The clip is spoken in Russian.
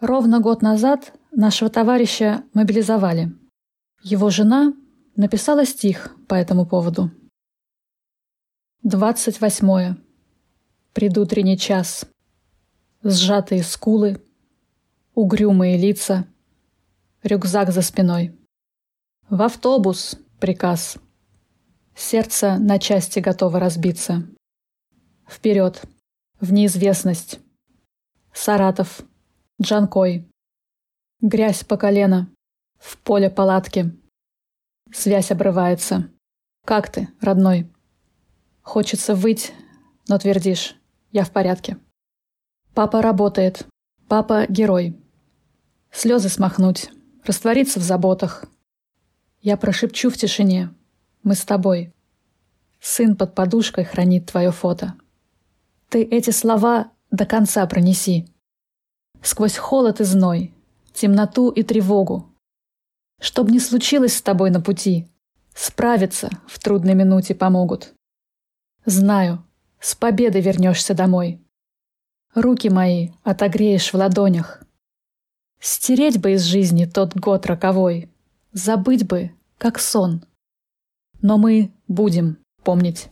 Ровно год назад нашего товарища мобилизовали. Его жена написала стих по этому поводу. Двадцать восьмое. Предутренний час. Сжатые скулы, угрюмые лица, рюкзак за спиной. В автобус приказ. Сердце на части готово разбиться. Вперед, в неизвестность. Саратов, Джанкой. Грязь по колено. В поле палатки. Связь обрывается. Как ты, родной? Хочется выть, но твердишь. Я в порядке. Папа работает. Папа — герой. Слезы смахнуть. Раствориться в заботах. Я прошепчу в тишине. Мы с тобой. Сын под подушкой хранит твое фото. Ты эти слова до конца пронеси сквозь холод и зной, темноту и тревогу. Чтоб не случилось с тобой на пути, справиться в трудной минуте помогут. Знаю, с победой вернешься домой. Руки мои отогреешь в ладонях. Стереть бы из жизни тот год роковой, забыть бы, как сон. Но мы будем помнить.